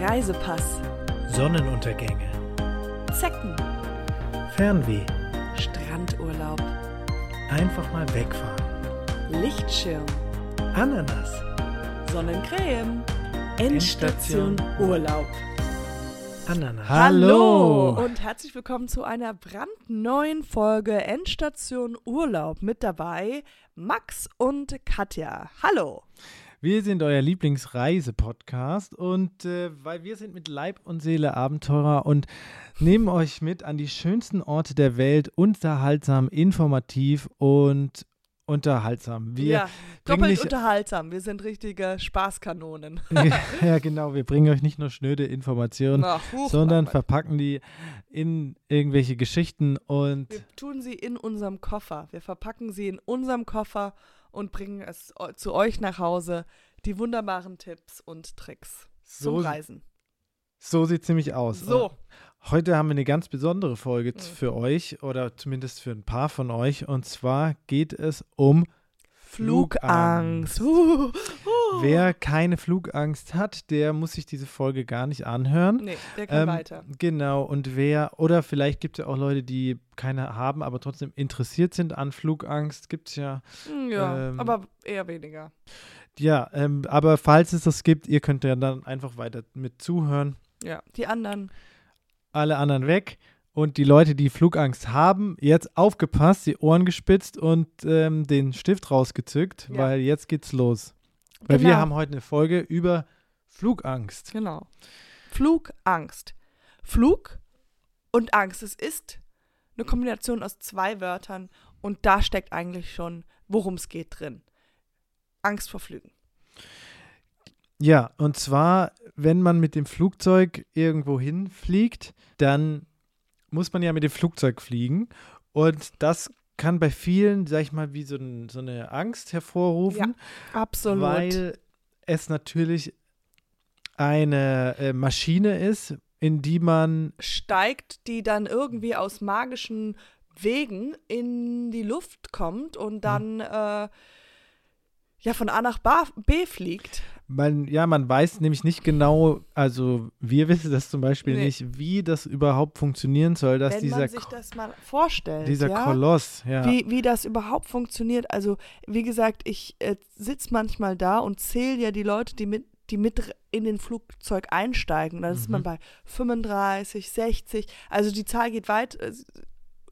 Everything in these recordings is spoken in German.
Reisepass, Sonnenuntergänge, Zecken, Fernweh, Strandurlaub, einfach mal wegfahren, Lichtschirm, Ananas, Sonnencreme, Endstation Endstation Urlaub. Ananas. Hallo und herzlich willkommen zu einer brandneuen Folge Endstation Urlaub. Mit dabei Max und Katja. Hallo. Wir sind euer Lieblingsreise-Podcast und äh, weil wir sind mit Leib und Seele Abenteurer und nehmen euch mit an die schönsten Orte der Welt, unterhaltsam, informativ und unterhaltsam. Wir ja, doppelt nicht- unterhaltsam. Wir sind richtige Spaßkanonen. ja, genau, wir bringen euch nicht nur schnöde Informationen, Ach, huch, sondern Mann. verpacken die in irgendwelche Geschichten und Wir tun sie in unserem Koffer. Wir verpacken sie in unserem Koffer und bringen es zu euch nach Hause. Die wunderbaren Tipps und Tricks zum so, Reisen. so sieht ziemlich aus. So, Heute haben wir eine ganz besondere Folge Mhm. für euch oder zumindest für ein paar von euch. Und zwar geht es um Flugangst. Uh, uh. Wer keine Flugangst hat, der muss sich diese Folge gar nicht anhören. Nee, der kann Ähm, weiter. Genau, und wer, oder vielleicht gibt es ja auch Leute, die keine haben, aber trotzdem interessiert sind an Flugangst, gibt es ja. Hm, Ja, ähm, aber eher weniger. Ja, ähm, aber falls es das gibt, ihr könnt ja dann einfach weiter mit zuhören. Ja, die anderen. Alle anderen weg. Und die Leute, die Flugangst haben, jetzt aufgepasst, die Ohren gespitzt und ähm, den Stift rausgezückt, Ja. weil jetzt geht's los. Weil Genau. wir haben heute eine Folge über Flugangst. Genau. Flugangst. Flug und Angst. Es ist eine Kombination aus zwei Wörtern und da steckt eigentlich schon, worum es geht drin. Angst vor Flügen. Ja, und zwar, wenn man mit dem Flugzeug irgendwo hinfliegt, dann muss man ja mit dem Flugzeug fliegen. Und das kann bei vielen, sag ich mal, wie so, ein, so eine Angst hervorrufen. Absolut. weil es natürlich eine äh, Maschine ist, in die man steigt, die dann irgendwie aus magischen Wegen in die Luft kommt und dann äh, ja von A nach B fliegt. Man ja man weiß nämlich nicht genau, also wir wissen das zum Beispiel Nee. nicht, wie das überhaupt funktionieren soll, dass Wenn dieser man sich das mal vorstellt, dieser ja? Koloss, ja, wie, wie das überhaupt funktioniert. Also, wie gesagt, ich äh, sitze manchmal da und zähle ja die Leute, die mit, die mit in den Flugzeug einsteigen. Da ist man Mhm. bei 35, 60. Also die Zahl geht weit äh,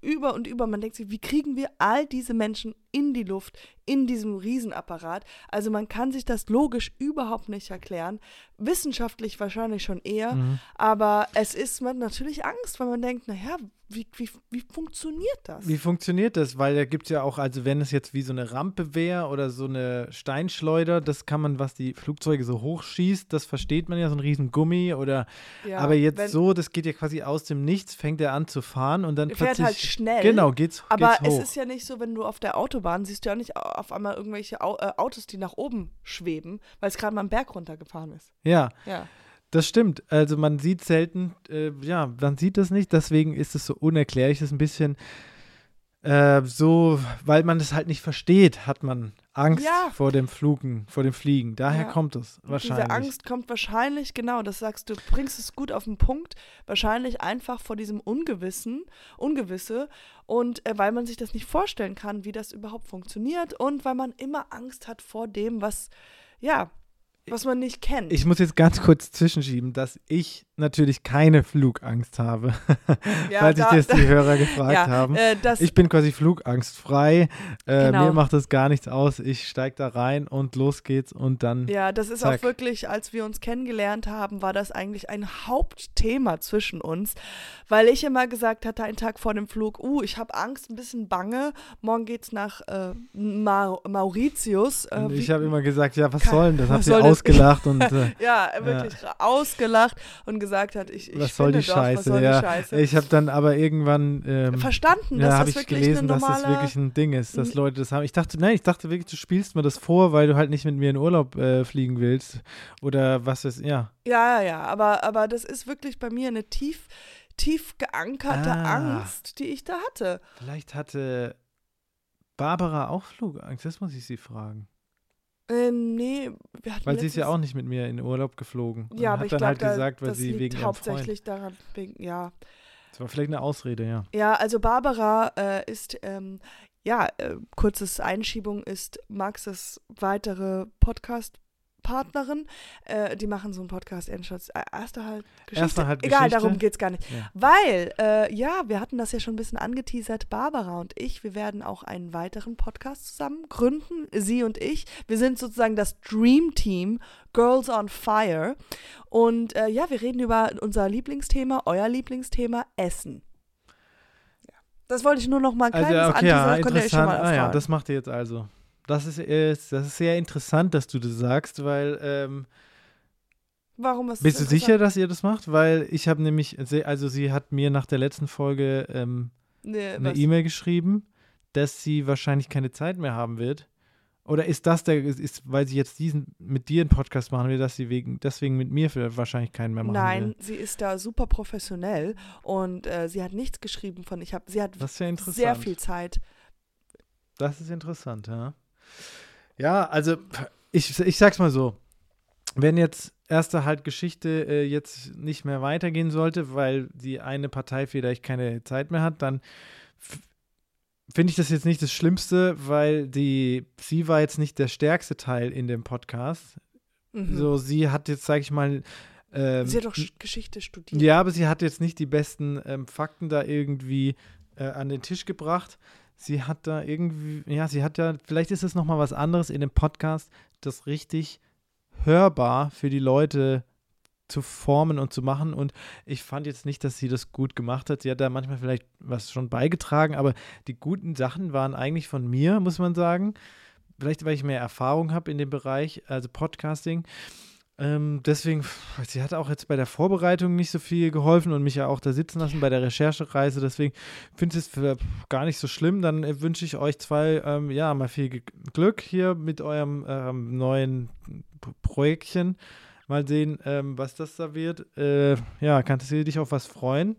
über und über. Man denkt sich, wie kriegen wir all diese Menschen in die Luft, in diesem Riesenapparat? Also man kann sich das logisch überhaupt nicht erklären. Wissenschaftlich wahrscheinlich schon eher. Mhm. Aber es ist man natürlich Angst, weil man denkt, naja, wie, wie, wie funktioniert das? Wie funktioniert das? Weil da gibt es ja auch, also wenn es jetzt wie so eine Rampe wäre oder so eine Steinschleuder, das kann man, was die Flugzeuge so hochschießt, das versteht man ja, so ein riesen Gummi oder, Ja, aber jetzt wenn- so, das geht ja quasi aus dem Nichts, fängt er an zu fahren und dann fährt plötzlich, halt schnell. Genau, geht's, Aber geht's hoch. es ist ja nicht so, wenn du auf der Autobahn siehst du ja nicht auf einmal irgendwelche äh, Autos, die nach oben schweben, weil es gerade mal einen Berg runtergefahren ist. ja, Ja. Das stimmt. Also man sieht selten, äh, ja, man sieht das nicht. Deswegen ist es so unerklärlich. Das ist ein bisschen äh, so, weil man das halt nicht versteht, hat man Angst Ja. vor dem Flugen, vor dem Fliegen. Daher Ja. kommt es wahrscheinlich. Diese Angst kommt wahrscheinlich, genau, das sagst du, bringst es gut auf den Punkt, wahrscheinlich einfach vor diesem Ungewissen, Ungewisse und äh, weil man sich das nicht vorstellen kann, wie das überhaupt funktioniert und weil man immer Angst hat vor dem, was, ja, was man nicht kennt. Ich muss jetzt ganz kurz zwischenschieben, dass ich natürlich keine Flugangst habe, ja, falls da- das die Hörer gefragt ja, haben. Äh, Ich bin quasi flugangstfrei. Äh, Genau. Mir macht das gar nichts aus. Ich steige da rein und los geht's und dann. Ja, das ist Zack. auch wirklich, als wir uns kennengelernt haben, war das eigentlich ein Hauptthema zwischen uns, weil ich immer gesagt hatte, einen Tag vor dem Flug, uh, ich habe Angst, ein bisschen bange, morgen geht's nach äh, Ma Mauritius. Äh, ich habe immer gesagt, ja, was soll denn das? Habt ihr das? Ausgelacht und äh, ja, wirklich ausgelacht und gesagt hat, ich, ich was soll die doch, Scheiße? was soll ja, die Scheiße? ich habe dann aber irgendwann ähm, Verstanden, ja, dass habe das ich wirklich gelesen, eine dass normale... das wirklich ein Ding ist, dass Leute das haben. Ich dachte, nein, ich dachte wirklich, du spielst mir das vor, weil du halt nicht mit mir in Urlaub äh, fliegen willst oder was ist, ja. Ja, ja, ja, aber, aber das ist wirklich bei mir eine tief, tief geankerte Ah. Angst, die ich da hatte. Vielleicht hatte Barbara auch Flugangst, das muss ich sie fragen. Ähm, nee, wir hatten Weil sie ist ja auch nicht mit mir in Urlaub geflogen. Und Ja, hat aber ich dann halt gesagt, weil das sie liegt wegen hauptsächlich daran, wegen, ja. Das war vielleicht eine Ausrede, ja. Ja, also Barbara äh, ist, ähm, ja, äh, kurzes Einschiebung ist Maxes weitere Podcast-Partnerin. Äh, die machen so einen Podcast, Endschutz. Äh, erste halt Geschichte. Erste halt Egal, Geschichte. darum geht's gar nicht. Ja. Weil, äh, ja, wir hatten das ja schon ein bisschen angeteasert, Barbara und ich, wir werden auch einen weiteren Podcast zusammen gründen, sie und ich. Wir sind sozusagen das Dream Team, Girls on Fire. Und äh, ja, wir reden über unser Lieblingsthema, euer Lieblingsthema, Essen. Ja. Das wollte ich nur noch mal ein Also, kleines okay, ja, interessant. mal Ah ja, das macht ihr jetzt also. Das ist, äh, das ist sehr interessant, dass du das sagst, weil ähm, Warum ist das bist du sicher, dass ihr das macht? Weil ich habe nämlich, also sie hat mir nach der letzten Folge ähm, Nee, eine? E-Mail geschrieben, dass sie wahrscheinlich keine Zeit mehr haben wird. Oder ist das der, ist- ist, weil sie jetzt diesen mit dir einen Podcast machen will, dass sie wegen, deswegen mit mir wahrscheinlich keinen mehr machen Nein, will? sie ist da super professionell und äh, sie hat nichts geschrieben von, ich habe, sie hat Das ist ja interessant. sehr viel Zeit. Das ist interessant, ja. Ja, also ich, ich sag's mal so. Wenn jetzt erste halt Geschichte äh, jetzt nicht mehr weitergehen sollte, weil die eine Partei vielleicht keine Zeit mehr hat, dann finde ich das jetzt nicht das Schlimmste, weil die, sie war jetzt nicht der stärkste Teil in dem Podcast. Mhm. So, sie hat jetzt, sag ich mal, ähm, sie hat doch Sch- Geschichte studiert. ja, aber sie hat jetzt nicht die besten ähm, Fakten da irgendwie äh, an den Tisch gebracht. Sie hat da irgendwie, ja, sie hat ja, vielleicht ist es nochmal was anderes in dem Podcast, das richtig hörbar für die Leute zu formen und zu machen. Und ich fand jetzt nicht, dass sie das gut gemacht hat. Sie hat da manchmal vielleicht was schon beigetragen, aber die guten Sachen waren eigentlich von mir, muss man sagen. Vielleicht, weil ich mehr Erfahrung habe in dem Bereich, also Podcasting. Ähm, deswegen, pff, sie hat auch jetzt bei der Vorbereitung nicht so viel geholfen und mich ja auch da sitzen lassen bei der Recherchereise. Deswegen finde ich es für- gar nicht so schlimm. Dann äh, wünsche ich euch zwei, ähm, ja, mal viel Glück hier mit eurem ähm, neuen P Projektchen. Mal sehen, ähm, was das da wird. Äh, ja, kannst du dich auf was freuen?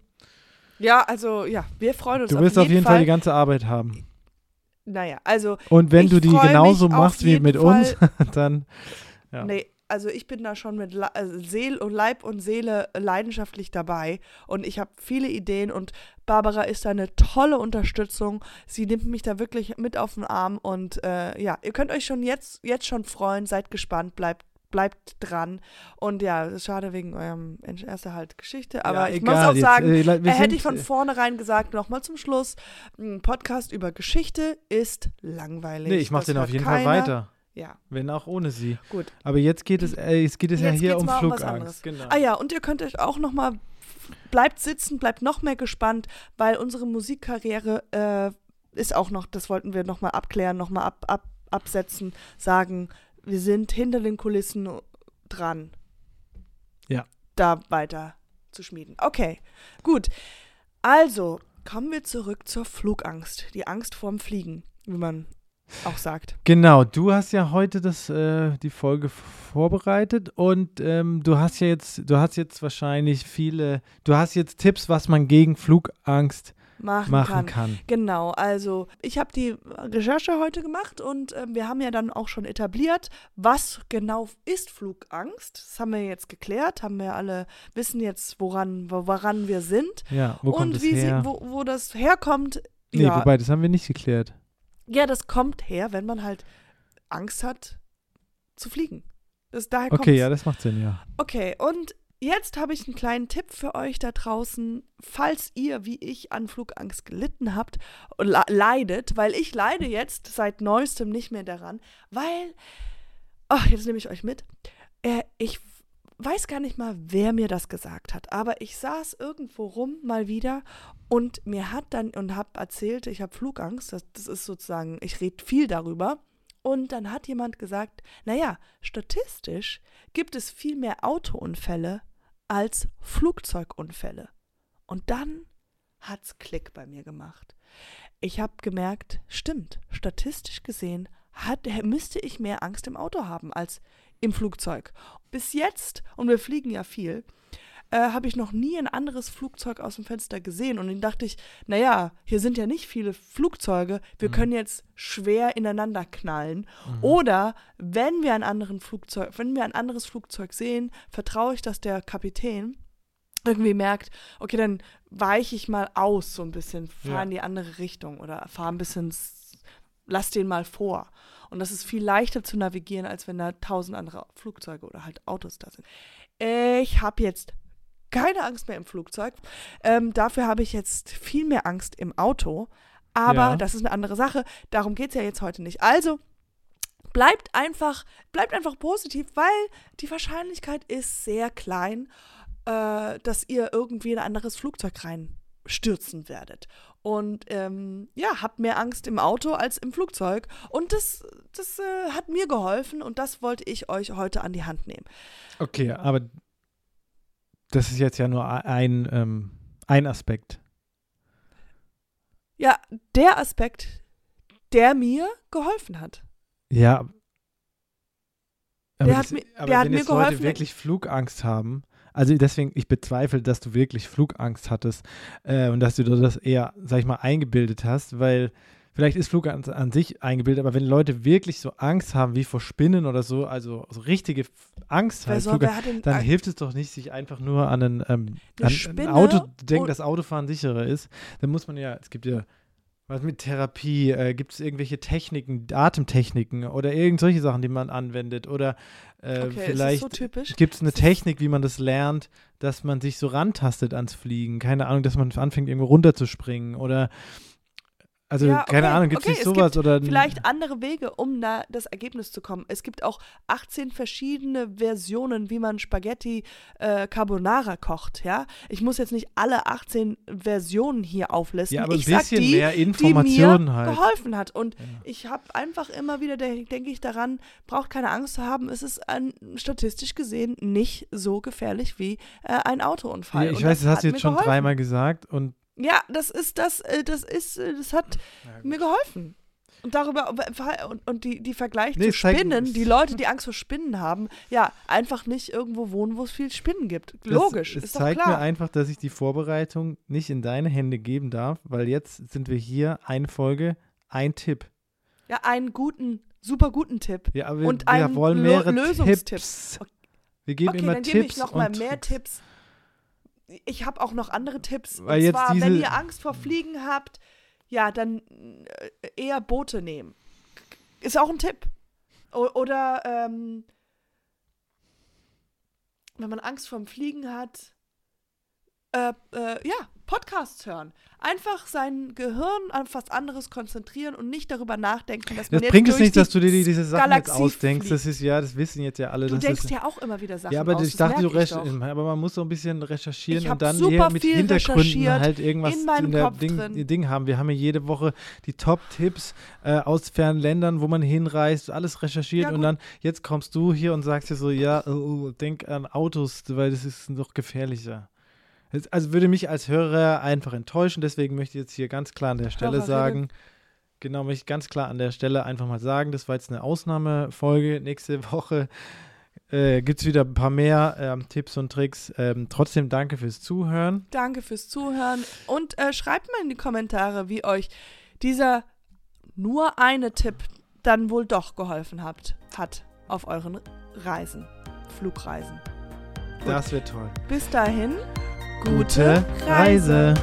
Ja, also ja, wir freuen uns Du wirst auf jeden Fall, Fall die ganze Arbeit haben. Naja, also Und wenn du die genauso machst wie mit uns, dann Ja. nee, also ich bin da schon mit also Seel und Leib und Seele leidenschaftlich dabei und ich habe viele Ideen und Barbara ist da eine tolle Unterstützung. Sie nimmt mich da wirklich mit auf den Arm und äh, ja, ihr könnt euch schon jetzt jetzt schon freuen, seid gespannt, bleibt bleibt dran und ja, es ist schade wegen eurem erste halt Geschichte, aber ja, ich muss egal, auch jetzt, sagen, äh, wir äh, hätte ich von äh, vornherein gesagt, nochmal zum Schluss, ein Podcast über Geschichte ist langweilig. Nee, ich mache den auf jeden. Fall weiter. Ja, Wenn auch ohne sie. gut. Aber jetzt geht es, äh, jetzt geht es ja Jetzt hier geht's um mal um Flugangst. anderes. Genau. Ah ja, und ihr könnt euch auch nochmal, bleibt sitzen, bleibt noch mehr gespannt, weil unsere Musikkarriere äh, ist auch noch, das wollten wir nochmal abklären, nochmal ab, ab, absetzen, sagen, wir sind hinter den Kulissen dran. Ja. Da weiter zu schmieden. Okay, gut. Also, kommen wir zurück zur Flugangst. Die Angst vorm Fliegen, wie man auch sagt. Genau, du hast ja heute das, äh, die Folge vorbereitet und ähm, du hast ja jetzt, du hast jetzt wahrscheinlich viele, du hast jetzt Tipps, was man gegen Flugangst Machen, machen kann. kann. Genau, also ich habe die Recherche heute gemacht und ähm, wir haben ja dann auch schon etabliert, was genau ist Flugangst. Das haben wir jetzt geklärt, haben wir alle, wissen jetzt, woran, wo- woran wir sind Ja, wo kommt und es wie her? Sie, wo, wo das herkommt. nee, ja, wobei, das haben wir nicht geklärt. Ja, das kommt her, wenn man halt Angst hat zu fliegen. Das, daher Okay, kommt's. ja, das macht Sinn, ja. Okay, und jetzt habe ich einen kleinen Tipp für euch da draußen, falls ihr wie ich an Flugangst gelitten habt und le- leidet, weil ich leide jetzt seit neuestem nicht mehr daran, weil, ach, jetzt nehme ich euch mit. Äh, ich weiß gar nicht mal, wer mir das gesagt hat, aber ich saß irgendwo rum mal wieder und mir hat dann und habe erzählt, ich habe Flugangst, das, das ist sozusagen, ich rede viel darüber. Und dann hat jemand gesagt, naja, statistisch gibt es viel mehr Autounfälle als Flugzeugunfälle. Und dann hat's Klick bei mir gemacht. Ich habe gemerkt, stimmt, statistisch gesehen hat, müsste ich mehr Angst im Auto haben als im Flugzeug. Bis jetzt, und wir fliegen ja viel, äh, habe ich noch nie ein anderes Flugzeug aus dem Fenster gesehen. Und dann dachte ich, naja, hier sind ja nicht viele Flugzeuge, wir Mhm. können jetzt schwer ineinander knallen. Mhm. Oder wenn wir ein anderen Flugzeug, wenn wir ein anderes Flugzeug sehen, vertraue ich, dass der Kapitän irgendwie merkt, okay, dann weiche ich mal aus so ein bisschen, fahre Ja. in die andere Richtung oder fahre ein bisschen, lass den mal vor. Und das ist viel leichter zu navigieren, als wenn da tausend andere Flugzeuge oder halt Autos da sind. Ich habe jetzt keine Angst mehr im Flugzeug. Ähm, dafür habe ich jetzt viel mehr Angst im Auto. Aber Ja. das ist eine andere Sache. Darum geht es ja jetzt heute nicht. Also bleibt einfach, bleibt einfach positiv, weil die Wahrscheinlichkeit ist sehr klein, äh, dass ihr irgendwie in ein anderes Flugzeug reinstürzen werdet. Und ähm, ja, habt mehr Angst im Auto als im Flugzeug. Und das, das äh, hat mir geholfen und das wollte ich euch heute an die Hand nehmen. Okay, aber das ist jetzt ja nur ein, ähm, ein Aspekt. Ja, der Aspekt, der mir geholfen hat. Ja. Der hat das, mir- der hat wenn mir jetzt Leute geholfen. wirklich Flugangst haben, also deswegen, ich bezweifle, dass du wirklich Flugangst hattest äh, und dass du das eher, sag ich mal, eingebildet hast, weil vielleicht ist Flugangst an sich eingebildet, aber wenn Leute wirklich so Angst haben wie vor Spinnen oder so, also so richtige Angst halt, soll, dann Ang- hilft es doch nicht, sich einfach nur an ein, ähm, an ein Auto denken, und- dass Autofahren sicherer ist. Dann muss man ja, es gibt ja was mit Therapie, äh, gibt es irgendwelche Techniken, Atemtechniken oder irgend solche Sachen, die man anwendet? Oder äh, Okay, vielleicht so gibt es eine Technik, wie man das lernt, dass man sich so rantastet ans Fliegen, keine Ahnung, dass man anfängt irgendwo runterzuspringen oder also Ja, keine okay, Ahnung, gibt es okay, nicht es sowas gibt oder Vielleicht andere Wege, um da das Ergebnis zu kommen. Es gibt auch 18 verschiedene Versionen, wie man Spaghetti äh, Carbonara kocht, ja. Ich muss jetzt nicht alle 18 Versionen hier auflisten. ja, aber ein ich sag bisschen die, mehr die Informationen mir halt. geholfen hat. Und Ja. ich habe einfach immer wieder, de denke ich daran, braucht keine Angst zu haben, es ist ein, statistisch gesehen nicht so gefährlich wie äh, ein Autounfall. Ja, ich Und weiß, das hast hat du jetzt schon geholfen. dreimal gesagt und Ja, das ist das, äh, das ist, äh, das hat mir geholfen. Und darüber, und, und die, die Vergleich Nee, zu Spinnen, die Leute, die Angst vor Spinnen haben, ja, einfach nicht irgendwo wohnen, wo es viel Spinnen gibt. Logisch, es, es ist doch zeigt klar. mir einfach, dass ich die Vorbereitung nicht in deine Hände geben darf, weil jetzt sind wir hier, eine Folge, ein Tipp. ja, einen guten, super guten Tipp. Ja, aber wir, Und wir wollen mehrere Lösungstipp. Tipps. Wir geben okay, immer dann gebe ich Tipps noch mal mehr Tricks. Tipps. Ich habe auch noch andere Tipps. Weil und jetzt zwar, wenn ihr Angst vor Fliegen habt, ja, dann äh, eher Boote nehmen. Ist auch ein Tipp. O oder ähm, wenn man Angst vorm Fliegen hat, äh, äh, ja, Podcasts hören. Einfach sein Gehirn an was anderes konzentrieren und nicht darüber nachdenken, dass man Das jetzt bringt es nicht, dass du dir die- diese Sachen jetzt Galaxie ausdenkst. fliegt. Das ist ja, das wissen jetzt ja alle. Du denkst ist, ja auch immer wieder Sachen ja, aber aus. ich dachte, du aber man muss so ein bisschen recherchieren und dann hier mit Hintergründen halt irgendwas in meinem der Ding. Ding haben. Wir haben ja jede Woche die Top-Tipps äh, aus fernen Ländern, wo man hinreist, alles recherchiert Ja, und dann jetzt kommst du hier und sagst dir so, ja, oh, oh, denk an Autos, weil das ist noch gefährlicher. Also würde mich als Hörer einfach enttäuschen, deswegen möchte ich jetzt hier ganz klar an der Stelle Hörerinnen. sagen, genau, möchte ich ganz klar an der Stelle einfach mal sagen, das war jetzt eine Ausnahmefolge. Nächste Woche äh, gibt es wieder ein paar mehr ähm, Tipps und Tricks. Ähm, trotzdem danke fürs Zuhören. Danke fürs Zuhören und äh, schreibt mal in die Kommentare, wie euch dieser nur eine Tipp dann wohl doch geholfen habt, hat auf euren Reisen, Flugreisen. Gut. Das wird toll. Bis dahin, Gute Reise.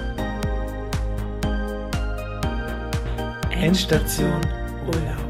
Endstation Urlaub.